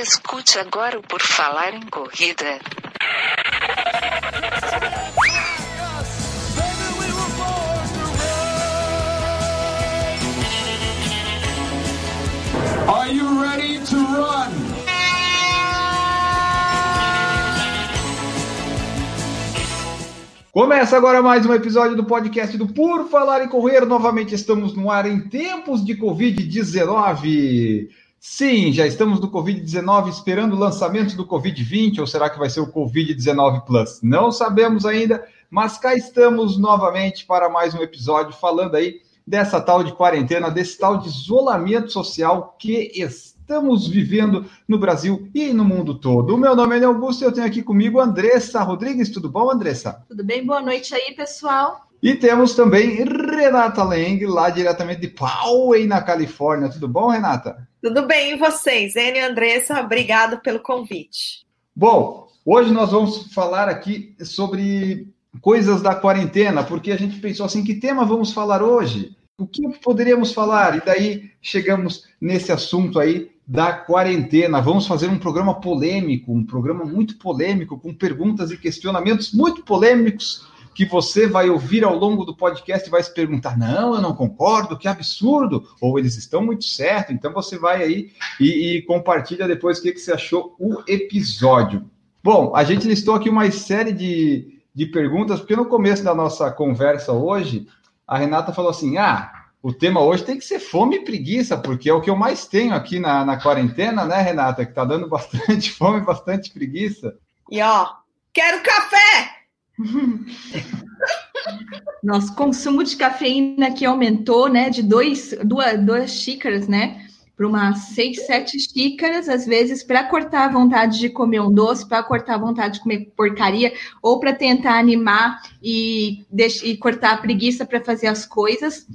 Escute agora o Por Falar em Corrida. Are you ready to run? Começa agora mais um episódio do podcast do Por Falar em Correr. Novamente estamos no ar em tempos de Covid-19. Sim, já estamos no Covid-19 esperando o lançamento do Covid-20 ou será que vai ser o Covid-19 Plus? Não sabemos ainda, mas cá estamos novamente para mais um episódio falando aí dessa tal de quarentena, desse tal de isolamento social que estamos vivendo no Brasil e no mundo todo. O meu nome é Augusto e eu tenho aqui comigo Andressa Rodrigues. Tudo bom, Andressa? Tudo bem? Boa noite aí, pessoal. E temos também Renata Leng, lá diretamente de Poway, na Califórnia. Tudo bom, Renata? Tudo bem, e vocês? Enio e Andressa, obrigado pelo convite. Bom, hoje nós vamos falar aqui sobre coisas da quarentena, porque a gente pensou assim, que tema vamos falar hoje? O que poderíamos falar? E daí chegamos nesse assunto aí da quarentena. Vamos fazer um programa polêmico, um programa muito polêmico, com perguntas e questionamentos muito polêmicos que você vai ouvir ao longo do podcast e vai se perguntar: não, eu não concordo, que absurdo, ou eles estão muito certo. Então você vai aí e, e compartilha depois o que, que você achou o episódio. Bom, a gente listou aqui uma série de, de perguntas, porque no começo da nossa conversa hoje, a Renata falou assim: ah, o tema hoje tem que ser fome e preguiça, porque é o que eu mais tenho aqui na, na quarentena, né, Renata? Que tá dando bastante fome, bastante preguiça. E ó, quero café! Nosso consumo de cafeína que aumentou, né, de dois, duas, duas xícaras, né, para umas seis, sete xícaras, às vezes, para cortar a vontade de comer um doce, para cortar a vontade de comer porcaria, ou para tentar animar e, e cortar a preguiça para fazer as coisas,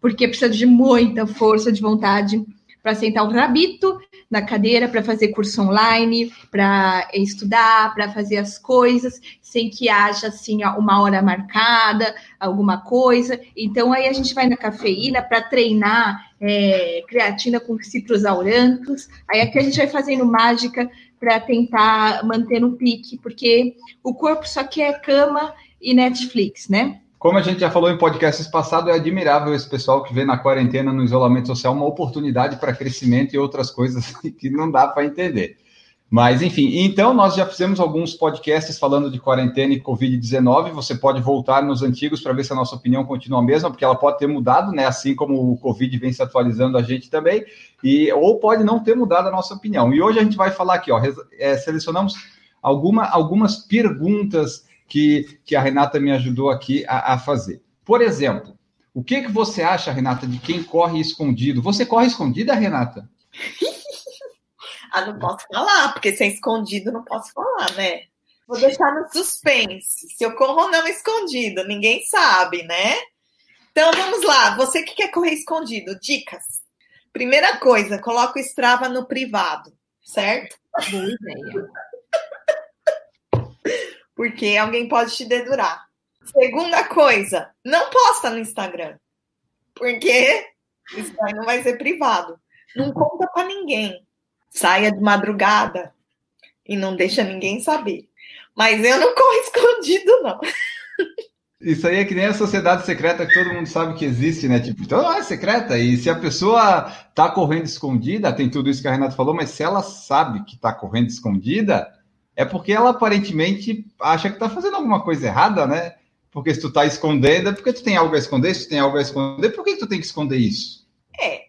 porque precisa de muita força de vontade para sentar o rabito na cadeira para fazer curso online, para estudar, para fazer as coisas, sem que haja assim uma hora marcada, alguma coisa. Então aí a gente vai na cafeína para treinar é, creatina com citrusaurantos. Aí aqui a gente vai fazendo mágica para tentar manter no pique, porque o corpo só quer cama e Netflix, né? Como a gente já falou em podcasts passados, é admirável esse pessoal que vê na quarentena, no isolamento social, uma oportunidade para crescimento e outras coisas que não dá para entender. Mas, enfim, então nós já fizemos alguns podcasts falando de quarentena e Covid-19. Você pode voltar nos antigos para ver se a nossa opinião continua a mesma, porque ela pode ter mudado, né? Assim como o Covid vem se atualizando a gente também, e ou pode não ter mudado a nossa opinião. E hoje a gente vai falar aqui, ó, é, selecionamos alguma, algumas perguntas que, que a Renata me ajudou aqui a, a fazer. Por exemplo, o que, que você acha, Renata, de quem corre escondido? Você corre escondida, Renata? ah, não posso falar, porque sem escondido não posso falar, né? Vou deixar no suspense. Se eu corro ou não escondido, ninguém sabe, né? Então vamos lá, você que quer correr escondido, dicas. Primeira coisa, coloca o Strava no privado, certo? Boa ideia porque alguém pode te dedurar. Segunda coisa, não posta no Instagram, porque isso aí não vai ser privado. Não conta para ninguém. Saia de madrugada e não deixa ninguém saber. Mas eu não corro escondido, não. Isso aí é que nem a sociedade secreta que todo mundo sabe que existe, né? Tipo, então é secreta. E se a pessoa tá correndo escondida, tem tudo isso que a Renata falou, mas se ela sabe que tá correndo escondida, é porque ela aparentemente acha que está fazendo alguma coisa errada, né? Porque se tu está escondendo, é porque tu tem algo a esconder, se tu tem algo a esconder, por que tu tem que esconder isso? É,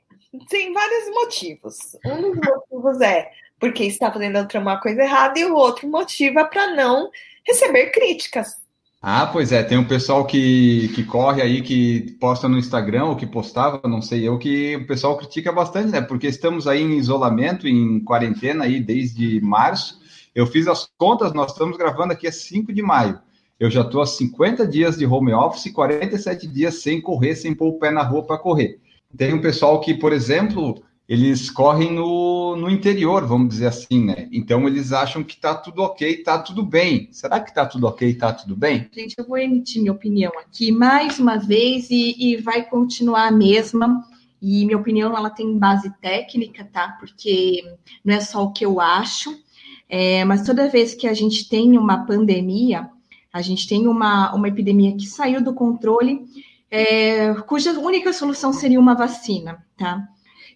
tem vários motivos. Um dos motivos é porque está fazendo uma coisa errada, e o outro motivo é para não receber críticas. Ah, pois é, tem um pessoal que, que corre aí, que posta no Instagram, ou que postava, não sei eu, que o pessoal critica bastante, né? Porque estamos aí em isolamento, em quarentena aí desde março, eu fiz as contas, nós estamos gravando aqui a 5 de maio. Eu já estou há 50 dias de home office, 47 dias sem correr, sem pôr o pé na rua para correr. Tem um pessoal que, por exemplo, eles correm no, no interior, vamos dizer assim, né? Então eles acham que está tudo ok, está tudo bem. Será que está tudo ok, está tudo bem? Gente, eu vou emitir minha opinião aqui mais uma vez e, e vai continuar a mesma. e minha opinião ela tem base técnica, tá? Porque não é só o que eu acho, é, mas toda vez que a gente tem uma pandemia, a gente tem uma, uma epidemia que saiu do controle, é, cuja única solução seria uma vacina, tá?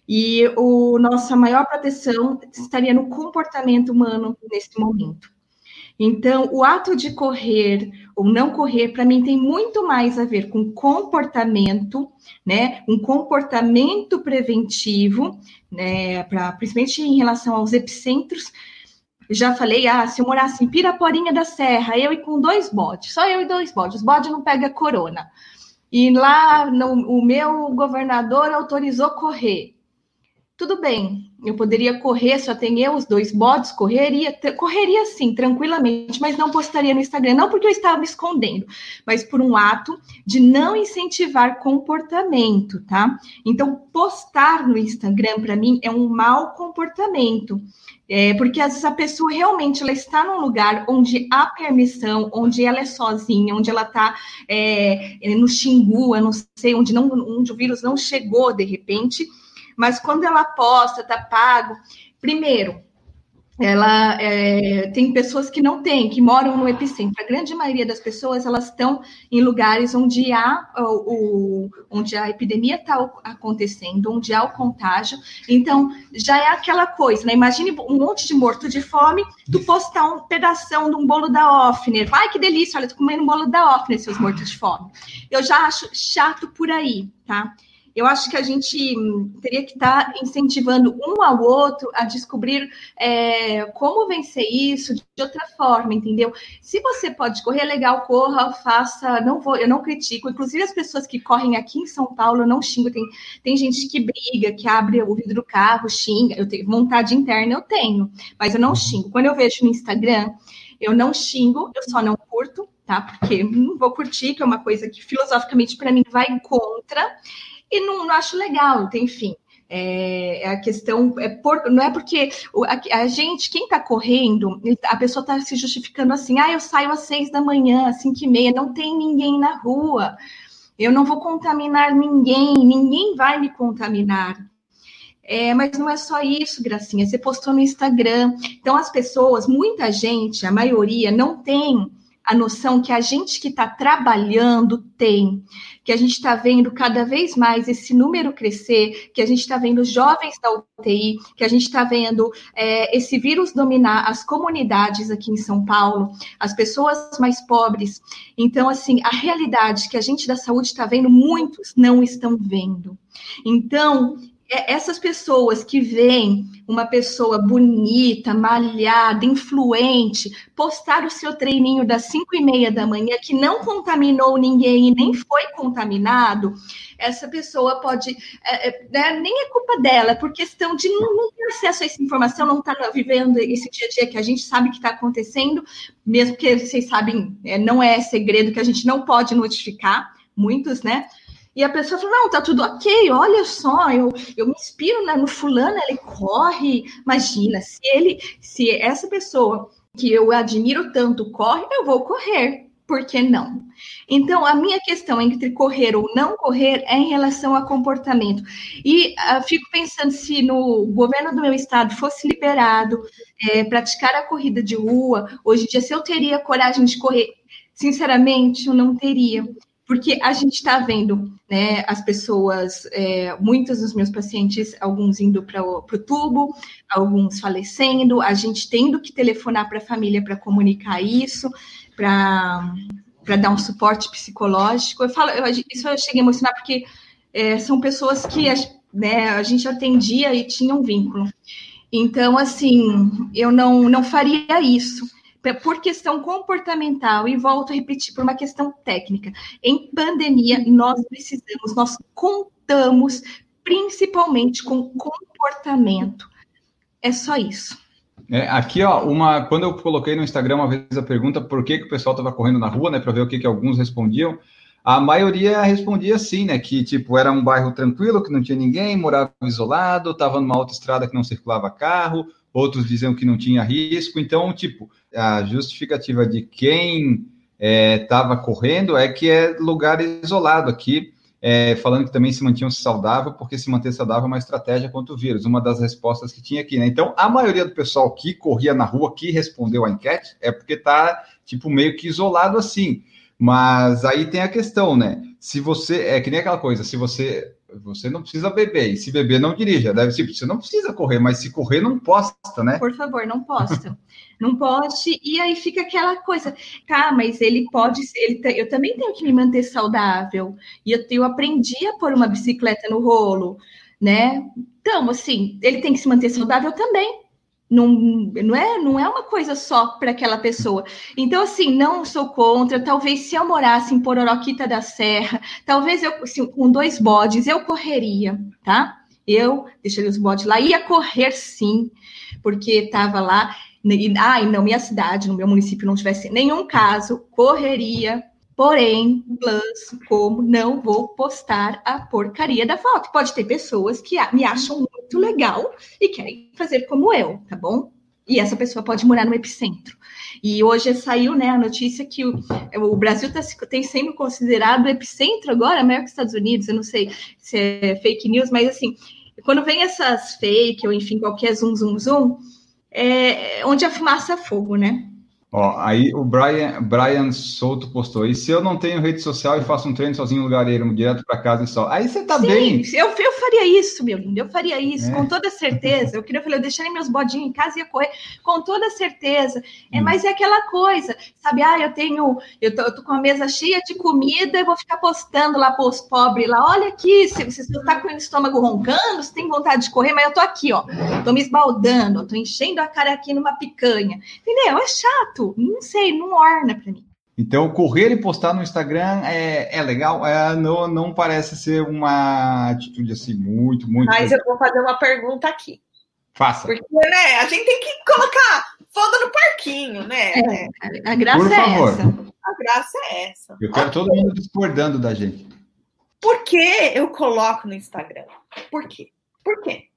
E o nossa maior proteção estaria no comportamento humano nesse momento. Então, o ato de correr ou não correr, para mim, tem muito mais a ver com comportamento, né? Um comportamento preventivo, né? Pra, principalmente em relação aos epicentros. Já falei, ah, se eu morasse em Piraporinha da Serra, eu e com dois bodes, só eu e dois bodes, os bodes não pega corona. E lá no, o meu governador autorizou correr tudo bem, eu poderia correr, só tem eu, os dois bots, correria, correria sim, tranquilamente, mas não postaria no Instagram, não porque eu estava me escondendo, mas por um ato de não incentivar comportamento, tá? Então, postar no Instagram, para mim, é um mau comportamento. É, porque às vezes a pessoa realmente ela está num lugar onde há permissão, onde ela é sozinha, onde ela está é, no Xingu, eu não sei, onde, não, onde o vírus não chegou de repente, mas quando ela posta, tá pago, primeiro, ela é, tem pessoas que não têm, que moram no epicentro. A grande maioria das pessoas elas estão em lugares onde há o, onde a epidemia está acontecendo, onde há o contágio. Então já é aquela coisa, né? Imagine um monte de morto de fome, tu postar um pedação de um bolo da Offner. Ai que delícia, olha, tô comendo um bolo da Offner, seus mortos de fome. Eu já acho chato por aí, tá? Eu acho que a gente teria que estar tá incentivando um ao outro a descobrir é, como vencer isso de outra forma, entendeu? Se você pode correr, legal, corra, faça, não vou, eu não critico. Inclusive, as pessoas que correm aqui em São Paulo, eu não xingo. Tem, tem gente que briga, que abre o vidro do carro, xinga. Eu tenho vontade interna, eu tenho, mas eu não xingo. Quando eu vejo no Instagram, eu não xingo, eu só não curto, tá? Porque não vou curtir, que é uma coisa que filosoficamente para mim vai contra e não, não acho legal, enfim. É, a questão é por, não é porque a, a gente, quem está correndo, a pessoa está se justificando assim, ah, eu saio às seis da manhã, às cinco e meia, não tem ninguém na rua, eu não vou contaminar ninguém, ninguém vai me contaminar. É, mas não é só isso, Gracinha. Você postou no Instagram. Então, as pessoas, muita gente, a maioria, não tem a noção que a gente que está trabalhando tem, que a gente está vendo cada vez mais esse número crescer, que a gente está vendo jovens da UTI, que a gente está vendo é, esse vírus dominar as comunidades aqui em São Paulo, as pessoas mais pobres. Então, assim, a realidade que a gente da saúde está vendo, muitos não estão vendo. Então, essas pessoas que veem uma pessoa bonita, malhada, influente, postar o seu treininho das 5 e meia da manhã, que não contaminou ninguém e nem foi contaminado, essa pessoa pode. É, é, né, nem é culpa dela, é por questão de não, não ter acesso a essa informação, não estar tá vivendo esse dia a dia que a gente sabe que está acontecendo, mesmo que vocês sabem, é, não é segredo que a gente não pode notificar, muitos, né? E a pessoa fala, não, tá tudo ok, olha só, eu, eu me inspiro né, no fulano, ele corre, imagina, se ele, se essa pessoa que eu admiro tanto corre, eu vou correr, por que não? Então, a minha questão entre correr ou não correr é em relação a comportamento. E uh, fico pensando se no governo do meu estado fosse liberado é, praticar a corrida de rua, hoje em dia, se eu teria coragem de correr, sinceramente, eu não teria porque a gente está vendo né, as pessoas, é, muitos dos meus pacientes, alguns indo para o tubo, alguns falecendo, a gente tendo que telefonar para a família para comunicar isso, para dar um suporte psicológico. Eu falo, eu, isso eu cheguei a emocionar porque é, são pessoas que né, a gente atendia e tinha um vínculo. Então, assim, eu não, não faria isso por questão comportamental, e volto a repetir, por uma questão técnica. Em pandemia, nós precisamos, nós contamos principalmente com comportamento. É só isso. É, aqui, ó, uma, quando eu coloquei no Instagram uma vez a pergunta por que, que o pessoal estava correndo na rua, né, para ver o que, que alguns respondiam, a maioria respondia assim, né, que tipo era um bairro tranquilo, que não tinha ninguém, morava isolado, estava numa autoestrada que não circulava carro, outros diziam que não tinha risco. Então, tipo, a justificativa de quem estava é, correndo é que é lugar isolado aqui. é, falando que também se mantinham saudável, porque se manter saudável é uma estratégia contra o vírus, uma das respostas que tinha aqui, né? Então, a maioria do pessoal que corria na rua, que respondeu a enquete, é porque tá, tipo, meio que isolado assim. Mas aí tem a questão, né? Se você. É que nem aquela coisa, se você. Você não precisa beber, e se beber, não dirija. Deve ser, você não precisa correr, mas se correr, não posta, né? Por favor, não posta. não poste, e aí fica aquela coisa, tá, mas ele pode, eu também tenho que me manter saudável, e eu, eu aprendi a pôr uma bicicleta no rolo, né? Então, assim, ele tem que se manter saudável também. Não, não, é, não é uma coisa só para aquela pessoa. Então, assim, não sou contra. Talvez se eu morasse em Pororoquita da Serra, talvez eu, assim, com dois bodes, eu correria, tá? Eu deixaria os bodes lá, ia correr sim, porque estava lá. E, ah, e não, minha cidade, no meu município, não tivesse nenhum caso, correria. Porém, plus, como não vou postar a porcaria da foto. Pode ter pessoas que me acham muito legal e querem fazer como eu, tá bom? E essa pessoa pode morar no epicentro. E hoje saiu né, a notícia que o, o Brasil tá, tem sendo considerado epicentro agora, maior que os Estados Unidos. Eu não sei se é fake news, mas assim, quando vem essas fake, ou enfim, qualquer zoom, zoom, zoom, é onde a fumaça é fogo, né? Ó, aí o Brian, Brian Souto postou. E se eu não tenho rede social e faço um treino sozinho no lugareiro, direto para casa e só. Aí você tá Sim, bem. Eu, eu faria isso, meu lindo. Eu faria isso, é. com toda certeza. Eu queria falar, eu deixaria meus bodinhos em casa e ia correr, com toda certeza. É, hum. Mas é aquela coisa, sabe? Ah, eu tenho, eu tô, eu tô com a mesa cheia de comida e vou ficar postando lá para os pobres lá. Olha aqui, se você tá com o estômago roncando, você tem vontade de correr, mas eu tô aqui, ó. Tô me esbaldando, tô enchendo a cara aqui numa picanha. Entendeu? É chato não sei, não orna para mim. Então, correr e postar no Instagram é, é legal, é, não, não parece ser uma atitude assim muito, muito. Mas eu vou fazer uma pergunta aqui. Faça. Porque, né, a gente tem que colocar foda no parquinho, né? É, a graça Por é favor. essa. A graça é essa. Eu quero todo mundo discordando da gente. Por que eu coloco no Instagram? Por quê? Por quê?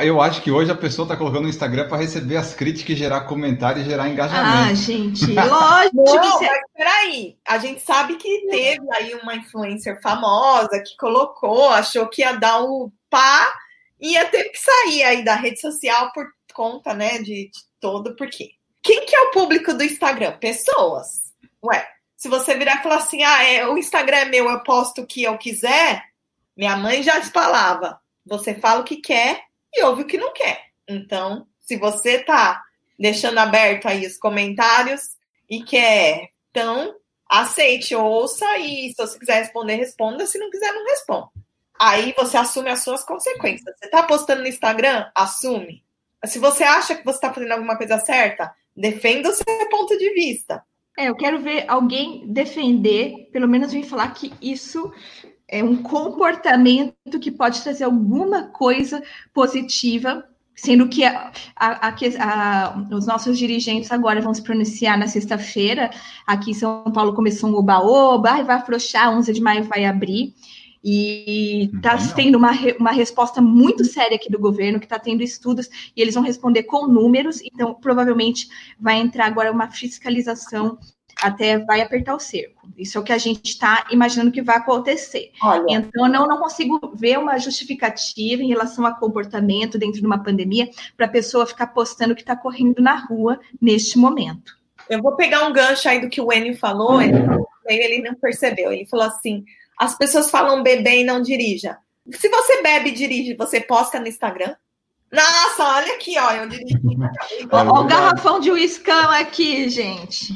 Eu acho que hoje a pessoa está colocando no Instagram para receber as críticas, gerar comentário e gerar engajamento. Ah, gente, lógico. Não, mas peraí. A gente sabe que teve aí uma influencer famosa que colocou, achou que ia dar o pá e ia ter que sair aí da rede social por conta, né, de, de todo. Por quê? Quem que é o público do Instagram? Pessoas. Ué, se você virar e falar assim, ah, é, o Instagram é meu, eu posto o que eu quiser, minha mãe já te falava. Você fala o que quer e ouve o que não quer. Então, se você tá deixando aberto aí os comentários e quer, então aceite, ouça e se você quiser responder, responda. Se não quiser, não responda. Aí você assume as suas consequências. Você tá postando no Instagram? Assume. Se você acha que você está fazendo alguma coisa certa, defenda o seu ponto de vista. É, eu quero ver alguém defender, pelo menos vir falar que isso é um comportamento que pode trazer alguma coisa positiva, sendo que a, a, a, os nossos dirigentes agora vão se pronunciar na sexta-feira. Aqui em São Paulo começou um oba-oba, vai afrouxar, 11 de maio vai abrir. E está tendo uma, uma resposta muito séria aqui do governo, que está tendo estudos, e eles vão responder com números, então provavelmente vai entrar agora uma fiscalização até vai apertar o cerco. Isso é o que a gente está imaginando que vai acontecer. Olha. Então, não, não consigo ver uma justificativa em relação a comportamento dentro de uma pandemia para a pessoa ficar postando que está correndo na rua neste momento. Eu vou pegar um gancho aí do que o Enio falou, ele, ele não percebeu. Ele falou assim: as pessoas falam beber e não dirija. Se você bebe e dirige, você posta no Instagram? Nossa, olha aqui, ó, eu dirigi. Olha o garrafão de uiscão aqui, gente.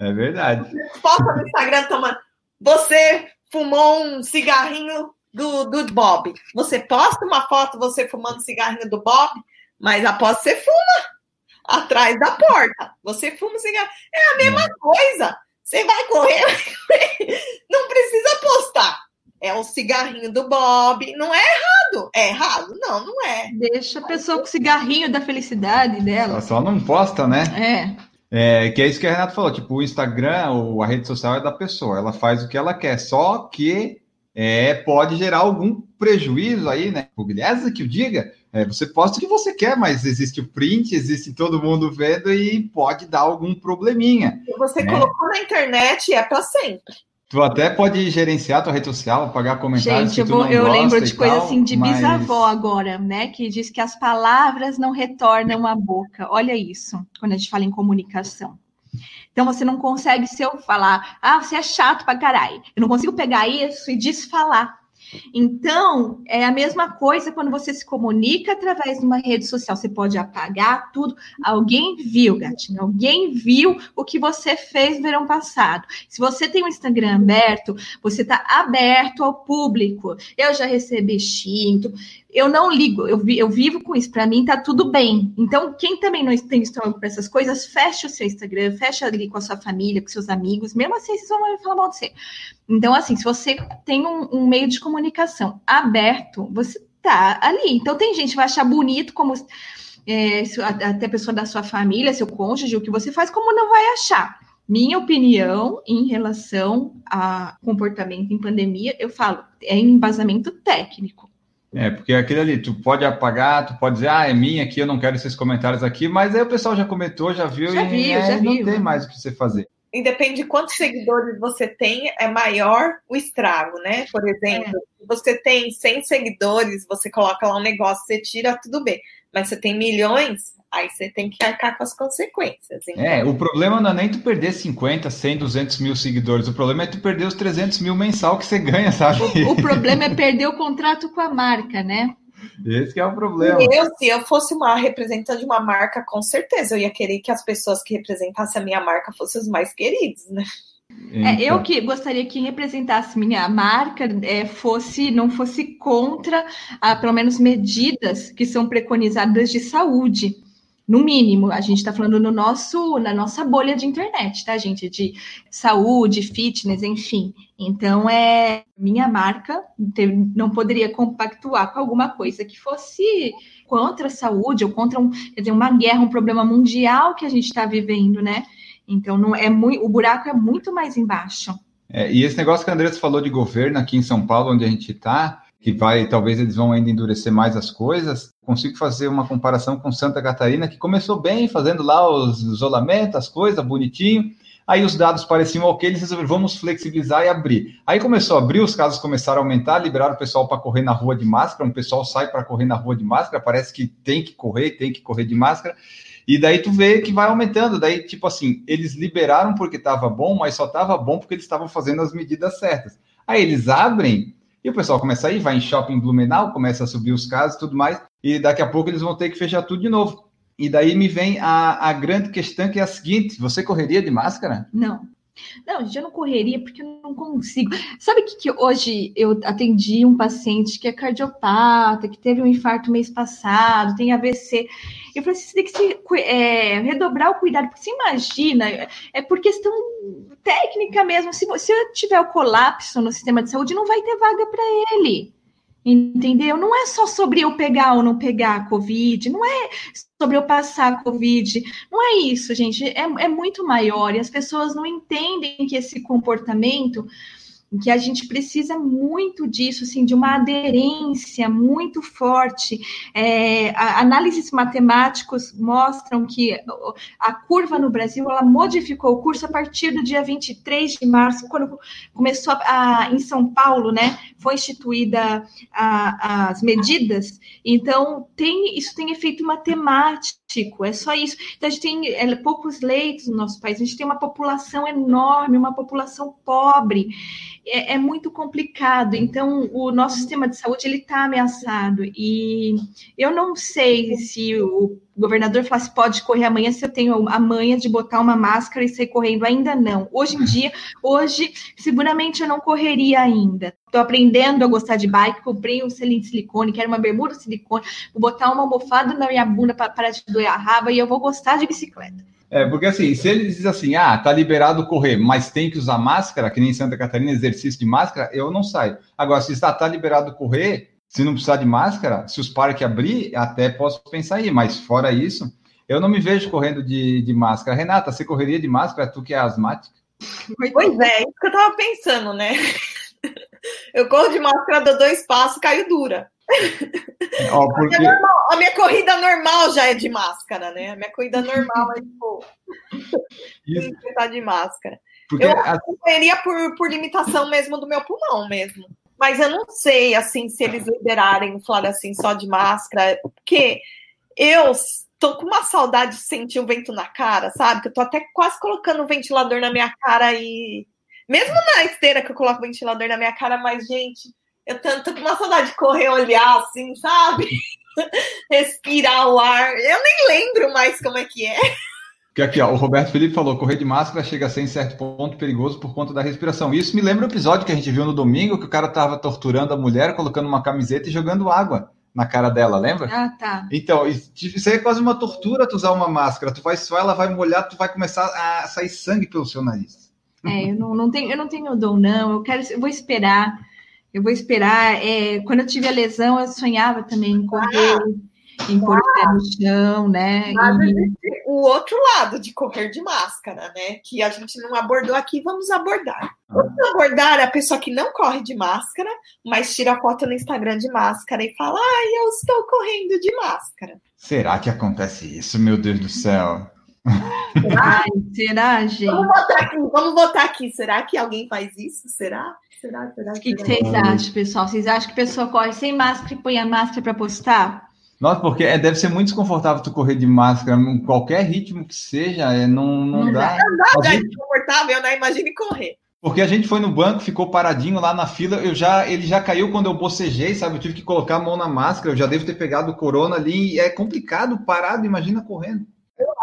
É verdade. Posta no Instagram tomando. Você fumou um cigarrinho do, do Bob. Você posta uma foto você fumando cigarrinho do Bob, mas após você fuma atrás da porta. Você fuma cigarro. É a mesma hum. coisa. Você vai correr, não precisa postar. É o cigarrinho do Bob. Não é errado. É errado? Não, não é. Deixa a pessoa com o cigarrinho da felicidade dela. Ela só não posta, né? É. É, que é isso que a Renata falou, tipo, o Instagram ou a rede social é da pessoa, ela faz o que ela quer, só que é, pode gerar algum prejuízo aí, né? O Guilherme que o diga, é, você posta o que você quer, mas existe o print, existe todo mundo vendo e pode dar algum probleminha. Você né? colocou na internet, é para sempre. Tu até pode gerenciar tua rede social, apagar comentários. Gente, eu, vou, eu lembro de coisa tal, assim de mas... bisavó agora, né? Que diz que as palavras não retornam à boca. Olha isso, quando a gente fala em comunicação. Então você não consegue se eu falar, ah, você é chato pra caralho. Eu não consigo pegar isso e desfalar. Então, é a mesma coisa quando você se comunica através de uma rede social. Você pode apagar tudo. Alguém viu, gatinho, alguém viu o que você fez no verão passado. Se você tem um Instagram aberto, você está aberto ao público. Eu já recebi xinto eu não ligo, eu, vi, eu vivo com isso, para mim tá tudo bem. Então, quem também não tem estômago para essas coisas, fecha o seu Instagram, fecha ali com a sua família, com seus amigos, mesmo assim, vocês vão falar mal de você. Então, assim, se você tem um, um meio de comunicação aberto, você tá ali. Então, tem gente que vai achar bonito como é, até pessoa da sua família, seu cônjuge, o que você faz, como não vai achar. Minha opinião em relação a comportamento em pandemia, eu falo, é embasamento técnico. É, porque aquele ali, tu pode apagar, tu pode dizer, ah, é minha aqui, eu não quero esses comentários aqui, mas aí o pessoal já comentou, já viu já e viu, é, já não viu. tem mais o que você fazer. Independe de quantos seguidores você tem, é maior o estrago, né? Por exemplo, é. você tem 100 seguidores, você coloca lá um negócio, você tira, tudo bem. Mas você tem milhões, Aí você tem que arcar com as consequências. Então. É, o problema não é nem tu perder 50, 100, 200 mil seguidores. O problema é tu perder os 300 mil mensal que você ganha, sabe? O, o problema é perder o contrato com a marca, né? Esse é o problema. Eu, se eu fosse uma representante de uma marca, com certeza eu ia querer que as pessoas que representassem a minha marca fossem os mais queridos, né? É, eu que gostaria que representasse minha marca é, fosse não fosse contra, ah, pelo menos, medidas que são preconizadas de saúde no mínimo, a gente está falando no nosso, na nossa bolha de internet, tá, gente? De saúde, fitness, enfim. Então, é minha marca não poderia compactuar com alguma coisa que fosse contra a saúde ou contra um, quer dizer, uma guerra, um problema mundial que a gente está vivendo, né? Então, não é muito, o buraco é muito mais embaixo. É, e esse negócio que a Andressa falou de governo aqui em São Paulo, onde a gente está, que vai, talvez eles vão ainda endurecer mais as coisas, consigo fazer uma comparação com Santa Catarina, que começou bem, fazendo lá os isolamentos, as coisas, bonitinho. Aí os dados pareciam ok, eles resolveram, vamos flexibilizar e abrir. Aí começou a abrir, os casos começaram a aumentar, liberaram o pessoal para correr na rua de máscara, um pessoal sai para correr na rua de máscara, parece que tem que correr, tem que correr de máscara. E daí tu vê que vai aumentando, daí tipo assim, eles liberaram porque estava bom, mas só estava bom porque eles estavam fazendo as medidas certas. Aí eles abrem e o pessoal começa a ir, vai em shopping Blumenau, começa a subir os casos tudo mais, e daqui a pouco eles vão ter que fechar tudo de novo. E daí me vem a, a grande questão que é a seguinte: você correria de máscara? Não. Não, gente, eu não correria porque eu não consigo. Sabe que, que hoje eu atendi um paciente que é cardiopata, que teve um infarto mês passado, tem AVC. Eu falei assim, você tem que se, é, redobrar o cuidado, porque você imagina, é por questão técnica mesmo, se, se tiver o colapso no sistema de saúde, não vai ter vaga para ele. Entendeu? Não é só sobre eu pegar ou não pegar a Covid, não é sobre eu passar a Covid, não é isso, gente, é, é muito maior e as pessoas não entendem que esse comportamento que a gente precisa muito disso, assim, de uma aderência muito forte. É, análises matemáticos mostram que a curva no Brasil ela modificou o curso a partir do dia 23 de março, quando começou a, a em São Paulo, né? Foi instituída a, as medidas. Então, tem isso tem efeito matemático, é só isso. Então, a gente tem é, poucos leitos no nosso país, a gente tem uma população enorme, uma população pobre é, é, muito complicado. Então, o nosso sistema de saúde ele está ameaçado. E eu não sei se o governador falasse pode correr amanhã se eu tenho a manha de botar uma máscara e sair correndo. Ainda não. Hoje em dia, hoje, seguramente eu não correria ainda. Estou aprendendo a gostar de bike, comprei um selim de silicone, quero uma bermuda de silicone, vou botar uma almofada na minha bunda para parar de doer a raba e eu vou gostar de bicicleta. É, porque assim, se ele diz assim, ah, tá liberado correr, mas tem que usar máscara, que nem em Santa Catarina, exercício de máscara, eu não saio. Agora, se está tá liberado correr, se não precisar de máscara, se os parques abrir, até posso pensar aí, mas fora isso, eu não me vejo correndo de, de máscara. Renata, você correria de máscara, tu que é asmática? Pois é, isso que eu tava pensando, né? Eu corro de máscara, dou dois passos, caio dura. Ó, porque... a, minha normal, a, minha corrida normal já é de máscara, né? A minha corrida normal é tipo. Isso. tá de máscara. Porque eu a- acompanharia por, por limitação mesmo do meu pulmão mesmo. Mas eu não sei, assim, se eles liberarem, falar assim, só de máscara, porque eu tô com uma saudade de sentir o vento na cara, sabe? Que eu tô até quase colocando o ventilador na minha cara e. Mesmo na esteira que eu coloco o ventilador na minha cara, mas, gente, eu tô, tô com uma saudade de correr, olhar assim, sabe? Respirar o ar. Eu nem lembro mais como é que é. Porque aqui, ó, o Roberto Felipe falou: correr de máscara chega a ser em certo ponto perigoso por conta da respiração. Isso me lembra o episódio que a gente viu no domingo, que o cara tava torturando a mulher, colocando uma camiseta e jogando água na cara dela, lembra? Ah, tá. Então, isso isso aí é quase uma tortura tu usar uma máscara. Tu vai suar, ela vai molhar, tu vai começar a sair sangue pelo seu nariz. É, eu não, não tenho, eu não tenho dom, não. Eu quero, eu vou esperar. Eu vou esperar. É, quando eu tive a lesão, eu sonhava também em correr, em pôr o pé no chão, né? E- o outro lado de correr de máscara, né? Que a gente não abordou aqui, vamos abordar. Vamos abordar a pessoa que não corre de máscara, mas tira foto no Instagram de máscara e fala: Ai, eu estou correndo de máscara. Será que acontece isso, meu Deus do céu? Ai, será, gente? Vamos botar aqui, vamos botar aqui. Será que alguém faz isso? Será? Será? Será? O que, que vocês acham, pessoal? Vocês acham que a pessoa corre sem máscara e põe a máscara para postar? Nossa, porque é, deve ser muito desconfortável tu correr de máscara, em qualquer ritmo que seja, é, não, não, Não dá. Não A dá, é gente- desconfortável, né? Imagine correr. Porque a gente foi no banco, ficou paradinho lá na fila, eu já, ele já caiu quando eu bocejei, sabe? Eu tive que colocar a mão na máscara, eu já devo ter pegado o corona ali, e é complicado, parado, imagina correndo.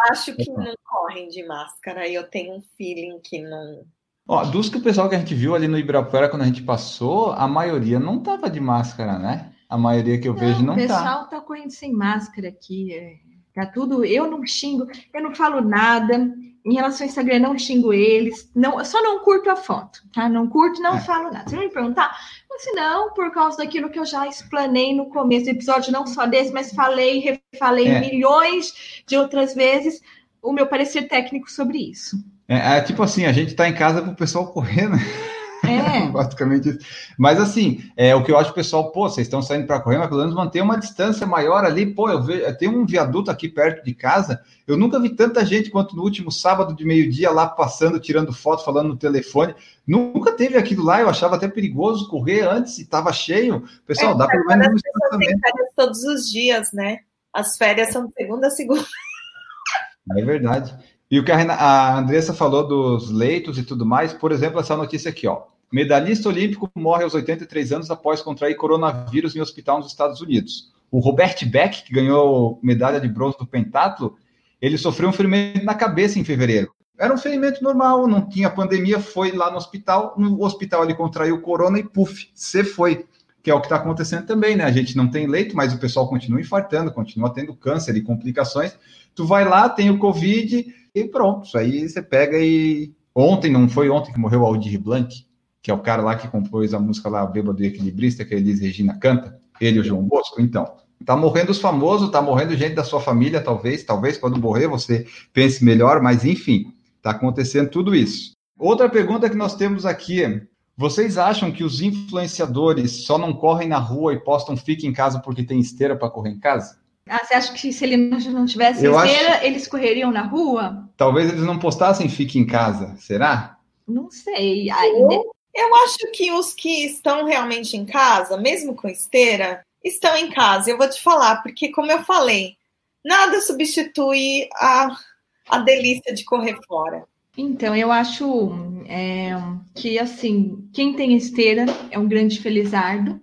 Acho que não correm de máscara e eu tenho um feeling que não. Ó, dos que o pessoal que a gente viu ali no Ibirapuera quando a gente passou, a maioria não tava de máscara, né? A maioria que eu vejo o não tá. pessoal tá correndo sem máscara aqui. é. Tá tudo. Eu não xingo, eu não falo nada. Em relação ao Instagram, não xingo eles. Não, só não curto a foto, tá? Não curto, não É. falo nada. Você vai me perguntar? Mas se não, por causa daquilo que eu já explanei no começo do episódio, não só desse, mas falei, refalei É. milhões de outras vezes o meu parecer técnico sobre isso. É, é tipo assim, a gente tá em casa pro pessoal correr, né? É. Basicamente isso. Mas assim, é o que eu acho, pessoal, pô, vocês estão saindo para correr, mas pelo menos manter uma distância maior ali. Pô, eu vejo, tem um viaduto aqui perto de casa. Eu nunca vi tanta gente quanto no último sábado de meio-dia lá passando, tirando foto, falando no telefone. Nunca teve aquilo lá, eu achava até perigoso correr antes e estava cheio. Pessoal, É, dá pelo menos um As pessoas têm férias todos os dias, né? As férias são de segunda a segunda. É verdade. E o que a, Andressa falou dos leitos e tudo mais, por exemplo, essa notícia aqui, ó. Medalhista olímpico morre aos 83 anos após contrair coronavírus em hospital nos Estados Unidos. O Robert Beck, que ganhou medalha de bronze do pentatlo, ele sofreu um ferimento na cabeça em fevereiro. Era um ferimento normal, não tinha pandemia, foi lá no hospital, no hospital ele contraiu corona e puf, você foi. Que é o que está acontecendo também, né? A gente não tem leito, mas o pessoal continua infartando, continua tendo câncer e complicações. Tu vai lá, tem o Covid e pronto. Isso aí você pega e. Ontem, não foi ontem que morreu o Aldir Blanc, que é o cara lá que compôs a música lá, Bêbado e Equilibrista, que a Elis Regina canta, ele e o João Bosco. Então, tá morrendo os famosos, tá morrendo gente da sua família, talvez, talvez quando morrer você pense melhor, mas enfim, tá acontecendo tudo isso. Outra pergunta que nós temos aqui é, vocês acham que os influenciadores só não correm na rua e postam fique em casa porque tem esteira para correr em casa? Ah, você acha que se ele não tivesse Eu esteira, eles correriam na rua? Talvez eles não postassem fique em casa, será? Não sei. Ai, Eu, eu acho que os que estão realmente em casa, mesmo com esteira, estão em casa. Eu vou te falar, porque como eu falei, nada substitui a, a delícia de correr fora. Então, eu acho é, que, assim, quem tem esteira é um grande felizardo,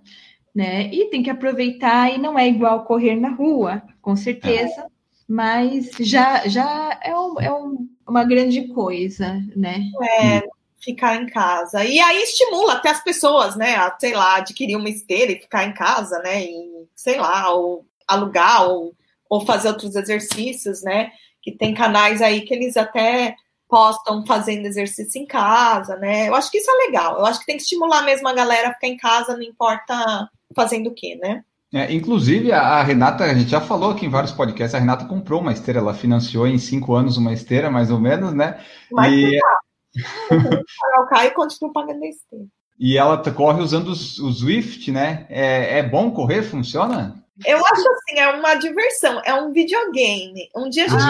né? E tem que aproveitar, e não é igual correr na rua, com certeza, mas já, já é, um- é um- uma grande coisa, né? É, ficar em casa. E aí estimula até as pessoas, né, a, sei lá, adquirir uma esteira e ficar em casa, né, e, sei lá, ou alugar, ou, ou fazer outros exercícios, né, que tem canais aí que eles até postam fazendo exercício em casa, né, eu acho que isso é legal, eu acho que tem que estimular mesmo a galera a ficar em casa, não importa fazendo o quê, né. É, inclusive, a, Renata, a gente já falou aqui em vários podcasts, a Renata comprou uma esteira, ela financiou em cinco anos uma esteira, mais ou menos, né? Mas E, o Caio e continua pagando a esteira. e ela corre usando os- o Swift, né? É, é bom correr? Funciona? Eu acho assim, é uma diversão, é um videogame. Um dia a gente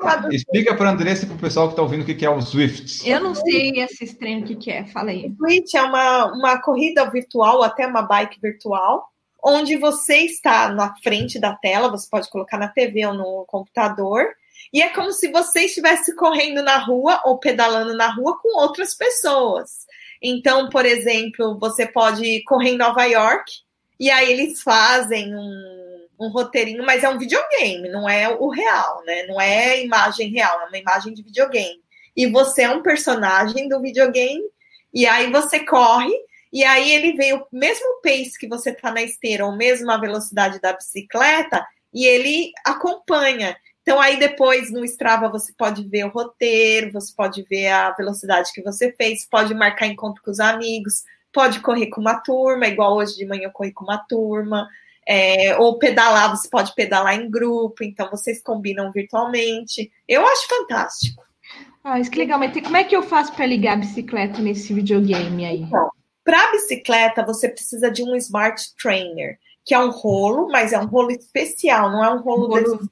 ah, Explica para a Andressa e para o pessoal que está ouvindo o que é o Swift. Eu não sei esse estranho o que é, fala aí. O Swift é uma, uma corrida virtual, até uma bike virtual, onde você está na frente da tela, você pode colocar na TV ou no computador, e é como se você estivesse correndo na rua ou pedalando na rua com outras pessoas. Então, por exemplo, você pode correr em Nova York e aí eles fazem um, um roteirinho, mas é um videogame, não é o real, né? Não é imagem real, é uma imagem de videogame. E você é um personagem do videogame, e aí você corre, e aí ele vem o mesmo pace que você tá na esteira, ou mesmo a velocidade da bicicleta, e ele acompanha. Então, aí depois no Strava você pode ver o roteiro, você pode ver a velocidade que você fez, pode marcar encontro com os amigos, pode correr com uma turma, igual hoje de manhã eu corri com uma turma, é, ou pedalar, você pode pedalar em grupo, então vocês combinam virtualmente. Eu acho fantástico. Ah, isso que legal, mas como é que eu faço para ligar a bicicleta nesse videogame aí? Então, para bicicleta, você precisa de um Smart Trainer, que é um rolo, mas é um rolo especial, não é um rolo, um rolo... Desse...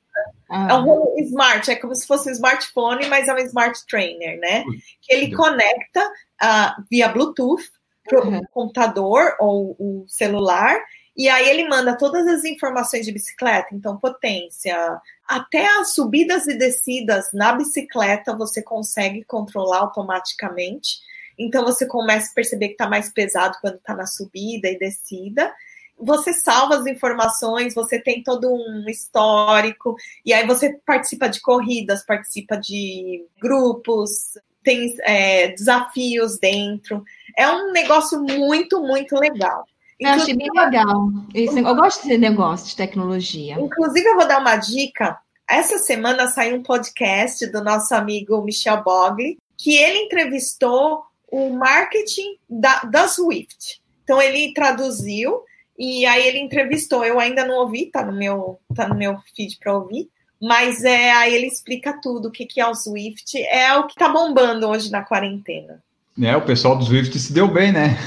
Ah. É um rolo smart, é como se fosse um smartphone, mas é um smart trainer, né? Que ele conecta uh, via Bluetooth uhum. computador ou o celular, e aí ele manda todas as informações de bicicleta, então potência, até as subidas e descidas na bicicleta você consegue controlar automaticamente. Então você começa a perceber que está mais pesado quando está na subida e descida. Você salva as informações, você tem todo um histórico, e aí você participa de corridas, participa de grupos, tem é, desafios dentro. É um negócio muito, muito legal. Eu achei bem legal. eu gosto desse negócio de tecnologia. Inclusive, eu vou dar uma dica. Essa semana saiu um podcast do nosso amigo Michel Bogli, que ele entrevistou o marketing da, da Swift. Então, ele traduziu e aí ele entrevistou. Eu ainda não ouvi, tá no meu, tá no meu feed para ouvir. Mas é, aí ele explica tudo, o que, que é o Swift. É o que tá bombando hoje na quarentena. É, o pessoal do Swift se deu bem, né?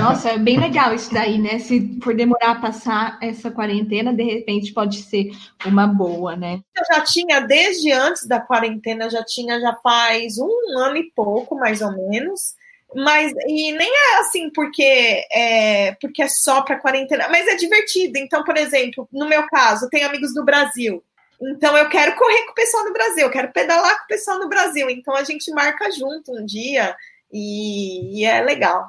Nossa, é bem legal isso daí, né? Se por demorar a passar essa quarentena, de repente pode ser uma boa, né? Eu já tinha, desde antes da quarentena, já tinha, já faz um ano e pouco, mais ou menos. Mas, e nem é assim porque é, porque é só para quarentena, mas é divertido. Então, por exemplo, no meu caso, tenho amigos do Brasil. Então eu quero correr com o pessoal no Brasil, eu quero pedalar com o pessoal no Brasil. Então a gente marca junto um dia e, e é legal.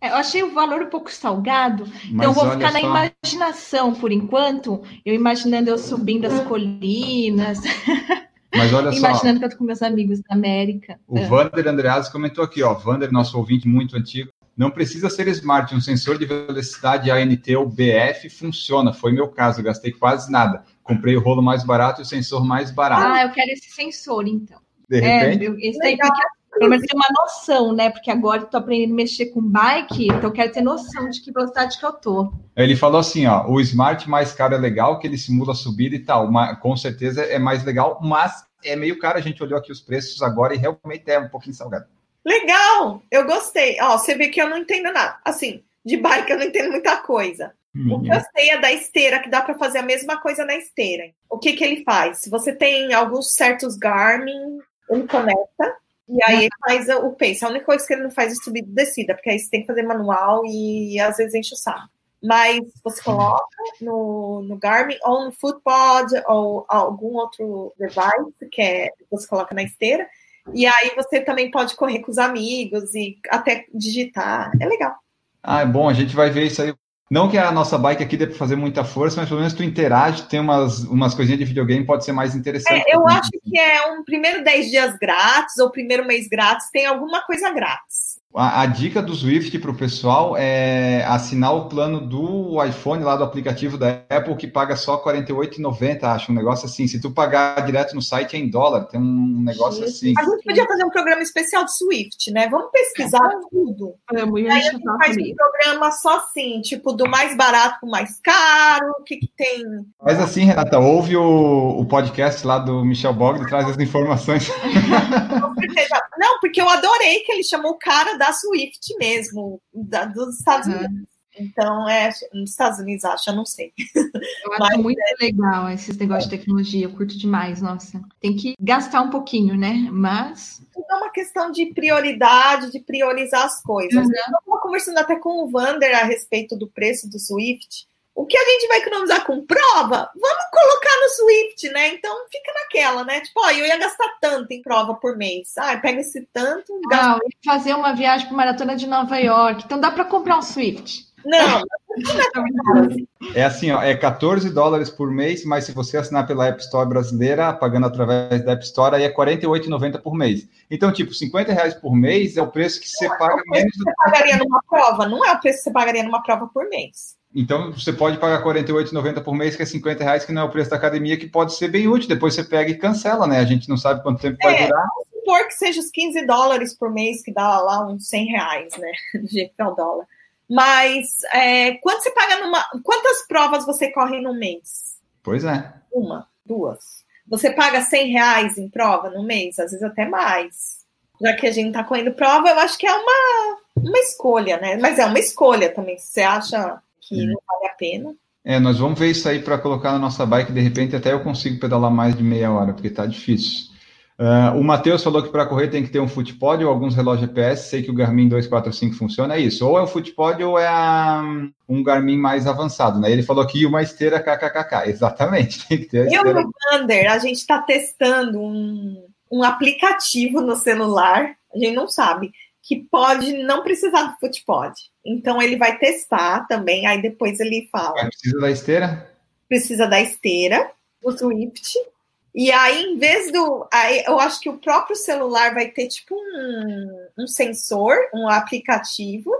É, eu achei o valor um pouco salgado, Mas então eu vou ficar só. na imaginação por enquanto, eu imaginando eu subindo as colinas. Mas olha só. Imaginando que eu tô com meus amigos da América. O é. Vander Andreas comentou aqui, ó. Vander, nosso ouvinte muito antigo. Não precisa ser smart, um sensor de velocidade ANT ou BF funciona. Foi meu caso, gastei quase nada. Comprei o rolo mais barato e o sensor mais barato. Ah, eu quero esse sensor, então. De repente? É, esse aí, porque pelo menos ter uma noção, né? Porque agora eu tô aprendendo a mexer com bike, então eu quero ter noção de que velocidade que eu tô. Ele falou assim, ó, o Smart mais caro é legal, que ele simula a subida e tal, mas, com certeza é mais legal, mas é meio caro, a gente olhou aqui os preços agora e realmente é um pouquinho salgado. Legal, eu gostei. Ó, você vê que eu não entendo nada. Assim, de bike eu não entendo muita coisa. O que eu sei é da esteira, que dá para fazer a mesma coisa na esteira. O que, que ele faz? Se você tem alguns certos Garmin, ele conecta e aí ele faz o pace. A única coisa que ele não faz é subida e descida, porque aí você tem que fazer manual e às vezes enche o saco. Mas você coloca no, no Garmin ou no Footpod ou algum outro device que é, você coloca na esteira. E aí você também pode correr com os amigos e até digitar. É legal. Ah, é bom, a gente vai ver isso aí não que a nossa bike aqui dê para fazer muita força, mas pelo menos tu interage, tem umas, umas coisinhas de videogame, pode ser mais interessante. É, eu acho que é um primeiro 10 dias grátis ou primeiro mês grátis, tem alguma coisa grátis. A, a, dica do Swift para o pessoal é assinar o plano do iPhone lá do aplicativo da Apple que paga só R$ 48,90, acho, um negócio assim. Se tu pagar direto no site é em dólar, tem um negócio assim. A gente podia fazer um programa especial de Swift, né? Vamos pesquisar é. tudo. É, muito aí a gente faz um programa só assim, tipo, do mais barato para o mais caro, o que, que tem. Mas assim, Renata, ouve o, o podcast lá do Michel Bogg, traz as informações. Não, porque eu adorei que ele chamou o cara da da Swift mesmo, da, dos Estados uhum. Unidos. Então, é, nos Estados Unidos acho, eu não sei. Eu acho Mas, muito é... legal esses negócios de tecnologia, eu curto demais, nossa. Tem que gastar um pouquinho, né? Mas. Tudo é uma questão de prioridade, de priorizar as coisas. Uhum. Eu estava conversando até com o Vander a respeito do preço do Swift. O que a gente vai economizar com prova, vamos colocar no Swift, né? Então fica naquela, né? Tipo, ó, eu ia gastar tanto em prova por mês. Ah, pega esse tanto. Ah, eu ia fazer uma viagem para maratona de Nova York. Então dá para comprar um Swift. Não. É assim, ó, é 14 dólares por mês, mas se você assinar pela App Store brasileira, pagando através da App Store, aí é 48,90 por mês. Então, tipo, 50 reais por mês é o preço que você não, paga é menos. Que você pagaria numa prova, não é o preço que você pagaria numa prova por mês. Então, você pode pagar R$ 48,90 por mês, que é 50 reais, que não é o preço da academia, que pode ser bem útil. Depois você pega e cancela, né? A gente não sabe quanto tempo é, vai durar. Vamos supor que seja os 15 dólares por mês, que dá lá uns 100 reais, né? Do jeito que é o dólar. Mas, é, quanto você paga numa... Quantas provas você corre no mês? Pois é. Uma, duas. Você paga 100 reais em prova no mês? Às vezes até mais. Já que a gente tá correndo prova, eu acho que é uma, uma escolha, né? Mas é uma escolha também. Se você acha que é. não vale a pena. É, nós vamos ver isso aí para colocar na nossa bike, de repente até eu consigo pedalar mais de meia hora, porque está difícil. Uh, o Matheus falou que para correr tem que ter um footpod ou alguns relógios GPS. Sei que o Garmin 245 funciona, é isso. Ou é o footpod ou é a, um Garmin mais avançado, né? Ele falou que uma esteira kkkk. Exatamente, tem que ter. Eu e o Vander, a gente está testando um, um aplicativo no celular, a gente não sabe, que pode não precisar do footpod. Então ele vai testar também, aí depois ele fala. Precisa da esteira? Precisa da esteira, o Swift. E aí, em vez do. Aí, eu acho que o próprio celular vai ter tipo um, um sensor, um aplicativo,